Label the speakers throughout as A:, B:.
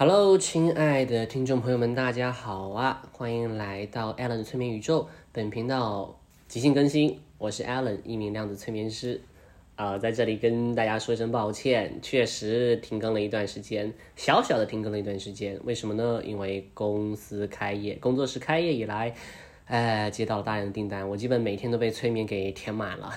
A: Hello，亲爱的听众朋友们，大家好啊！欢迎来到 Alan 催眠宇宙，本频道即兴更新，我是 Alan，一名量子催眠师。啊，在这里跟大家说一声抱歉，确实停更了一段时间，小小的停更了一段时间。为什么呢？因为公司开业，工作室开业以来，哎，接到了大量的订单，我基本每天都被催眠给填满了，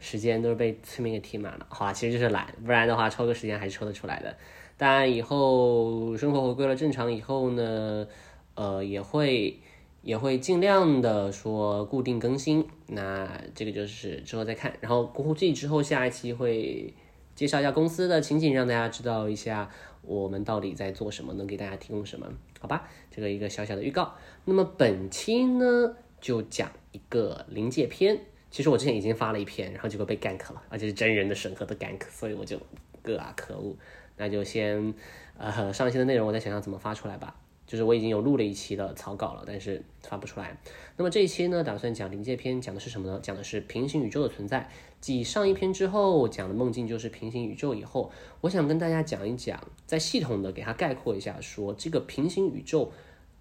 A: 时间都是被催眠给填满了。好啊，其实就是懒，不然的话抽个时间还是抽得出来的。当然，以后生活回归了正常以后呢，呃，也会也会尽量的说固定更新。那这个就是之后再看。然后估计之后下一期会介绍一下公司的情景，让大家知道一下我们到底在做什么，能给大家提供什么，好吧？这个一个小小的预告。那么本期呢，就讲一个临界篇。其实我之前已经发了一篇，然后结果被 gank 了，而且是真人的审核的 gank，所以我就个啊，可恶。那就先，呃，上一期的内容我再想想怎么发出来吧。就是我已经有录了一期的草稿了，但是发不出来。那么这一期呢，打算讲临界篇，讲的是什么呢？讲的是平行宇宙的存在。继上一篇之后讲的梦境就是平行宇宙以后，我想跟大家讲一讲，再系统的给它概括一下，说这个平行宇宙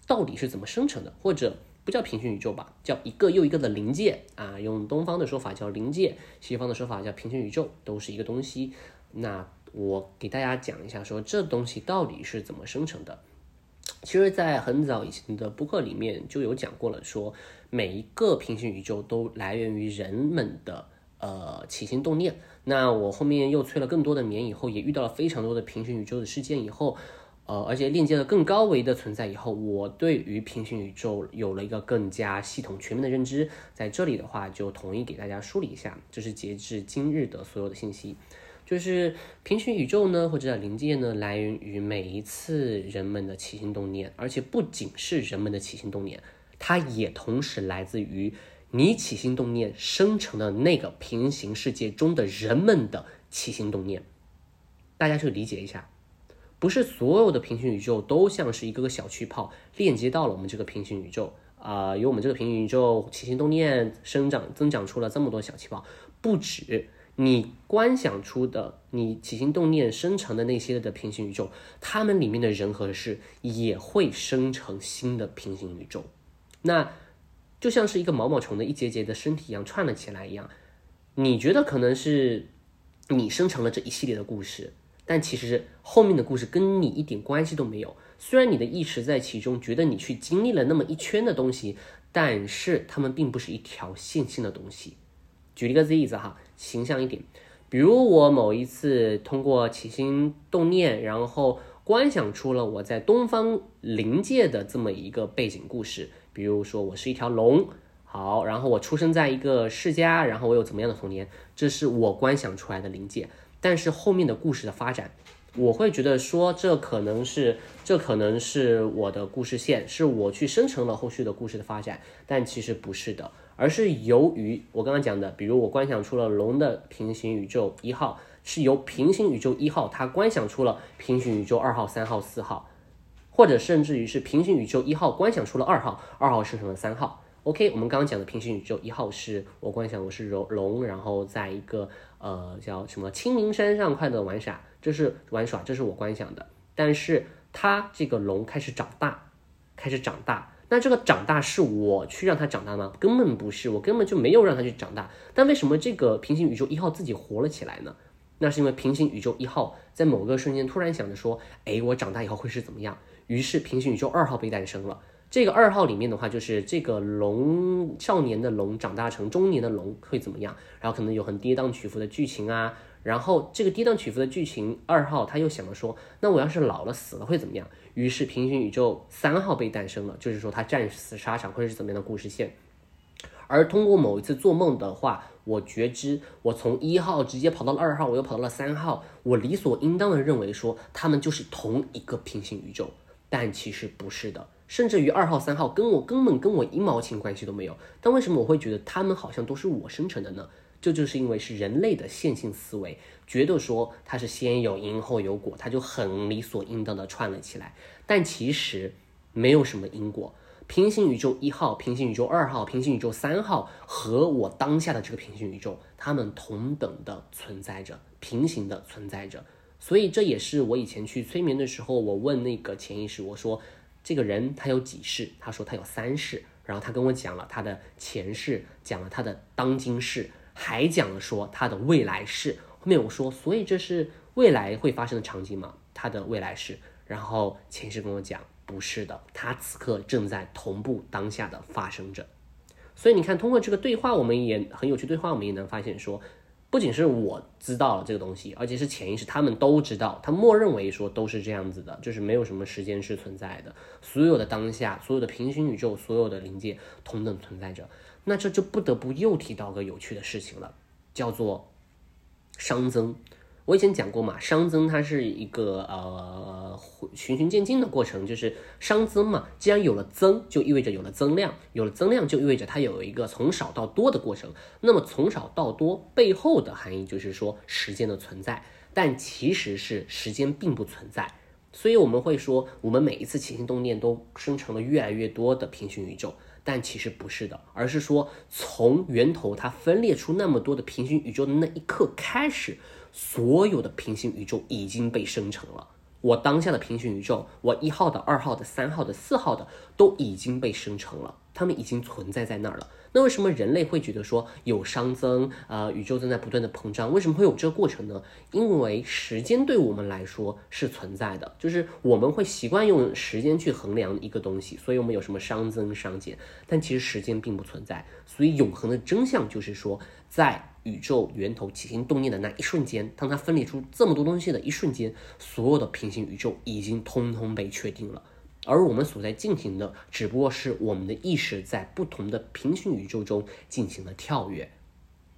A: 到底是怎么生成的，或者不叫平行宇宙吧，叫一个又一个的临界啊。用东方的说法叫临界，西方的说法叫平行宇宙，都是一个东西。那我给大家讲一下，说这东西到底是怎么生成的。其实，在很早以前的播客里面就有讲过了，说每一个平行宇宙都来源于人们的呃起心动念。那我后面又催了更多的眠以后，也遇到了非常多的平行宇宙的事件以后，呃，而且链接了更高维的存在以后，我对于平行宇宙有了一个更加系统全面的认知。在这里的话，就统一给大家梳理一下，这是截至今日的所有的信息。就是平行宇宙呢，或者叫临界呢，来源于每一次人们的起心动念，而且不仅是人们的起心动念，它也同时来自于你起心动念生成的那个平行世界中的人们的起心动念。大家去理解一下，不是所有的平行宇宙都像是一个个小气泡链接到了我们这个平行宇宙啊，由我们这个平行宇宙起心动念生长增长出了这么多小气泡，不止。你观想出的，你起心动念生成的那些的平行宇宙，它们里面的人和事也会生成新的平行宇宙，那就像是一个毛毛虫的一节节的身体一样串了起来一样。你觉得可能是你生成了这一系列的故事，但其实后面的故事跟你一点关系都没有。虽然你的意识在其中，觉得你去经历了那么一圈的东西，但是它们并不是一条线性的东西。举一个例子哈。形象一点，比如我某一次通过起心动念，然后观想出了我在东方灵界的这么一个背景故事。比如说我是一条龙，好，然后我出生在一个世家，然后我有怎么样的童年，这是我观想出来的灵界。但是后面的故事的发展，我会觉得说这可能是这可能是我的故事线，是我去生成了后续的故事的发展，但其实不是的。而是由于我刚刚讲的，比如我观想出了龙的平行宇宙一号，是由平行宇宙一号它观想出了平行宇宙二号、三号、四号，或者甚至于是平行宇宙一号观想出了二号，二号生成了三号。OK，我们刚刚讲的平行宇宙一号是我观想我是龙龙，然后在一个呃叫什么清明山上快乐玩耍，这是玩耍，这是我观想的。但是它这个龙开始长大，开始长大。那这个长大是我去让它长大吗？根本不是，我根本就没有让它去长大。但为什么这个平行宇宙一号自己活了起来呢？那是因为平行宇宙一号在某个瞬间突然想着说：“哎，我长大以后会是怎么样？”于是平行宇宙二号被诞生了。这个二号里面的话，就是这个龙少年的龙长大成中年的龙会怎么样？然后可能有很跌宕起伏的剧情啊。然后这个跌宕起伏的剧情，二号他又想着说：“那我要是老了死了会怎么样？”于是平行宇宙三号被诞生了，就是说他战死沙场会是怎么样的故事线。而通过某一次做梦的话，我觉知我从一号直接跑到了二号，我又跑到了三号，我理所应当的认为说他们就是同一个平行宇宙，但其实不是的。甚至于二号、三号跟我根本跟我一毛钱关系都没有。但为什么我会觉得他们好像都是我生成的呢？这就是因为是人类的线性思维，觉得说它是先有因后有果，它就很理所应当的串了起来。但其实没有什么因果。平行宇宙一号、平行宇宙二号、平行宇宙三号和我当下的这个平行宇宙，它们同等的存在着，平行的存在着。所以这也是我以前去催眠的时候，我问那个潜意识，我说这个人他有几世？他说他有三世。然后他跟我讲了他的前世，讲了他的当今世，还讲了说他的未来世。后面我说，所以这是未来会发生的场景吗？他的未来世。然后前世跟我讲，不是的，他此刻正在同步当下的发生着。所以你看，通过这个对话，我们也很有趣。对话我们也能发现说。不仅是我知道了这个东西，而且是潜意识，他们都知道，他默认为说都是这样子的，就是没有什么时间是存在的，所有的当下，所有的平行宇宙，所有的临界同等存在着。那这就不得不又提到个有趣的事情了，叫做熵增。我以前讲过嘛，熵增它是一个呃循序渐进的过程，就是熵增嘛。既然有了增，就意味着有了增量，有了增量就意味着它有一个从少到多的过程。那么从少到多背后的含义就是说时间的存在，但其实是时间并不存在。所以我们会说，我们每一次起心动念都生成了越来越多的平行宇宙，但其实不是的，而是说从源头它分裂出那么多的平行宇宙的那一刻开始。所有的平行宇宙已经被生成了。我当下的平行宇宙，我一号的、二号的、三号的、四号的都已经被生成了，它们已经存在在那儿了。那为什么人类会觉得说有熵增？呃，宇宙正在不断的膨胀，为什么会有这个过程呢？因为时间对我们来说是存在的，就是我们会习惯用时间去衡量一个东西，所以我们有什么熵增、熵减，但其实时间并不存在。所以永恒的真相就是说，在宇宙源头起心动念的那一瞬间，当它分裂出这么多东西的一瞬间，所有的平行宇宙已经通通被确定了。而我们所在进行的，只不过是我们的意识在不同的平行宇宙中进行了跳跃。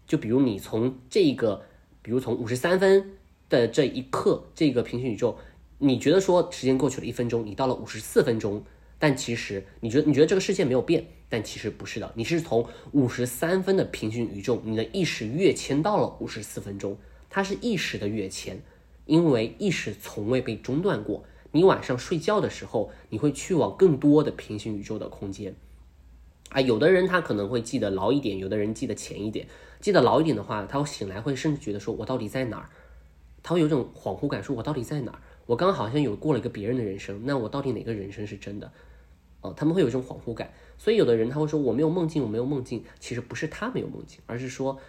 A: 就比如你从这个，比如从五十三分的这一刻，这个平行宇宙，你觉得说时间过去了一分钟，你到了五十四分钟，但其实你觉得你觉得这个世界没有变，但其实不是的，你是从五十三分的平行宇宙，你的意识跃迁到了五十四分钟，它是意识的跃迁，因为意识从未被中断过。你晚上睡觉的时候，你会去往更多的平行宇宙的空间，啊，有的人他可能会记得牢一点，有的人记得浅一点。记得牢一点的话，他会醒来会甚至觉得说，我到底在哪儿？他会有种恍惚感，说我到底在哪儿？我刚好像有过了一个别人的人生，那我到底哪个人生是真的？哦，他们会有这种恍惚感。所以有的人他会说我没有梦境，我没有梦境。其实不是他没有梦境，而是说。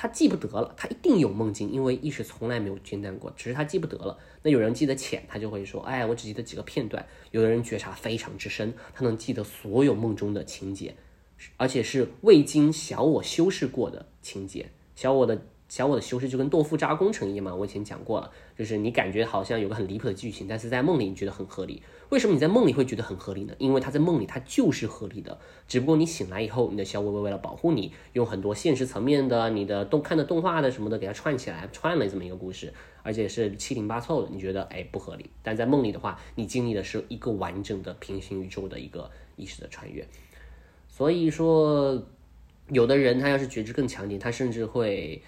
A: 他记不得了，他一定有梦境，因为意识从来没有间断过，只是他记不得了。那有人记得浅，他就会说，哎，我只记得几个片段。有的人觉察非常之深，他能记得所有梦中的情节，而且是未经小我修饰过的情节。小我的。小我的修饰就跟豆腐渣工程一样嘛，我以前讲过了，就是你感觉好像有个很离谱的剧情，但是在梦里你觉得很合理。为什么你在梦里会觉得很合理呢？因为它在梦里它就是合理的，只不过你醒来以后，你的小我为了保护你，用很多现实层面的、你的动看的动画的什么的给它串起来，串了这么一个故事，而且是七零八凑的，你觉得哎不合理。但在梦里的话，你经历的是一个完整的平行宇宙的一个意识的穿越。所以说，有的人他要是觉知更强一点，他甚至会。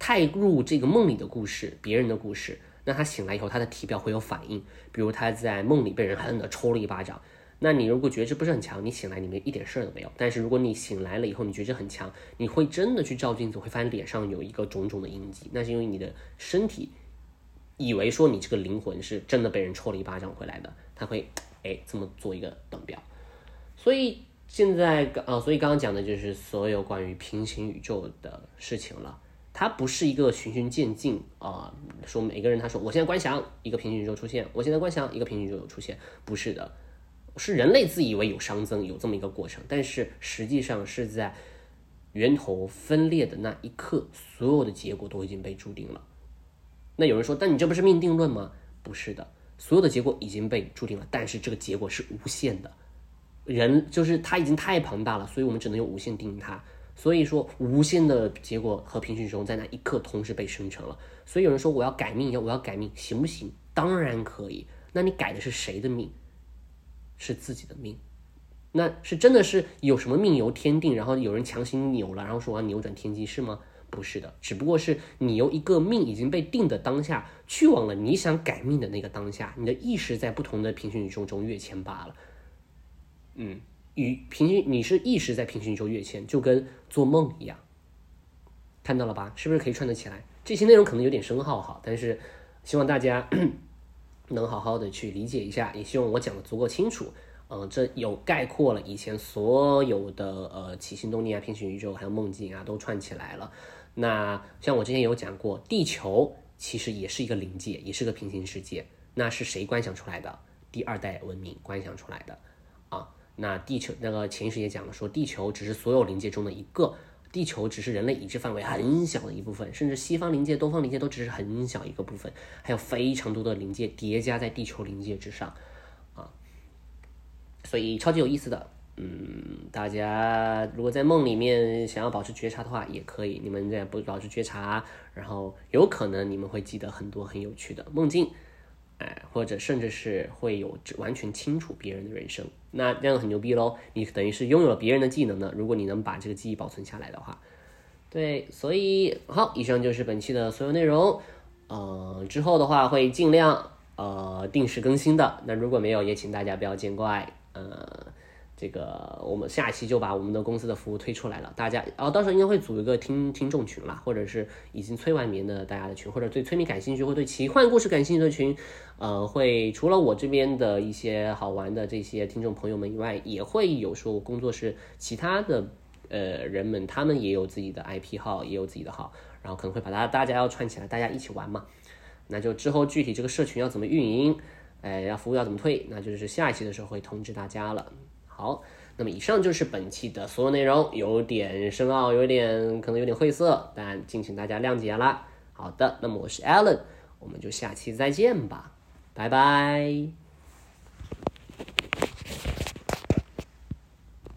A: 太入这个梦里的故事，别人的故事，那他醒来以后，他的体表会有反应。比如他在梦里被人狠狠的抽了一巴掌，那你如果觉知不是很强，你醒来你们一点事儿都没有。但是如果你醒来了以后，你觉知很强，你会真的去照镜子，会发现脸上有一个种种的印记，那是因为你的身体以为说你这个灵魂是真的被人抽了一巴掌回来的，他会哎这么做一个等标。所以现在刚啊，所以刚刚讲的就是所有关于平行宇宙的事情了。它不是一个循序渐进啊，说每个人他说我现在观想一个平行宇宙出现，我现在观想一个平行宇宙出现，不是的，是人类自以为有熵增有这么一个过程，但是实际上是在源头分裂的那一刻，所有的结果都已经被注定了。那有人说，但你这不是命定论吗？不是的，所有的结果已经被注定了，但是这个结果是无限的，人就是它已经太庞大了，所以我们只能用无限定义它。所以说，无限的结果和平行宇宙在那一刻同时被生成了。所以有人说我要改命，要我要改命，行不行？当然可以。那你改的是谁的命？是自己的命。那是真的是有什么命由天定，然后有人强行扭了，然后说我要扭转天机是吗？不是的，只不过是你由一个命已经被定的当下，去往了你想改命的那个当下，你的意识在不同的平行宇宙中跃迁罢了。嗯。与平行，你是意识在平行宇宙跃迁，就跟做梦一样，看到了吧？是不是可以串得起来？这些内容可能有点深奥哈，但是希望大家 能好好的去理解一下，也希望我讲的足够清楚。嗯，这有概括了以前所有的呃起心动念啊、平行宇宙还有梦境啊都串起来了。那像我之前有讲过，地球其实也是一个临界，也是个平行世界。那是谁观想出来的？第二代文明观想出来的。那地球那个前一世也讲了，说地球只是所有临界中的一个，地球只是人类已知范围很小的一部分，甚至西方临界、东方临界都只是很小一个部分，还有非常多的临界叠加在地球临界之上。啊所以超级有意思的，嗯，大家如果在梦里面想要保持觉察的话，也可以。你们在不保持觉察，然后有可能你们会记得很多很有趣的梦境，或者甚至是会有完全清楚别人的人生，那这样很牛逼喽！你等于是拥有了别人的技能呢。如果你能把这个记忆保存下来的话，对，所以好，以上就是本期的所有内容。呃，之后的话会尽量呃定时更新的。那如果没有，也请大家不要见怪。呃，这个我们下一期就把我们的公司的服务推出来了，大家哦，到时候应该会组一个听听众群啦，或者是已经催完眠的大家的群，或者对催眠感兴趣或对奇幻故事感兴趣的群，呃，会除了我这边的一些好玩的这些听众朋友们以外，也会有说我工作室其他的呃人们，他们也有自己的 IP 号，也有自己的号，然后可能会把它大家要串起来，大家一起玩嘛，那就之后具体这个社群要怎么运营。哎，要服务要怎么退？那就是下一期的时候会通知大家了。好，那么以上就是本期的所有内容，有点深奥，有点可能有点晦涩，但敬请大家谅解啦。好的，那么我是 Alan，我们就下期再见吧，拜拜。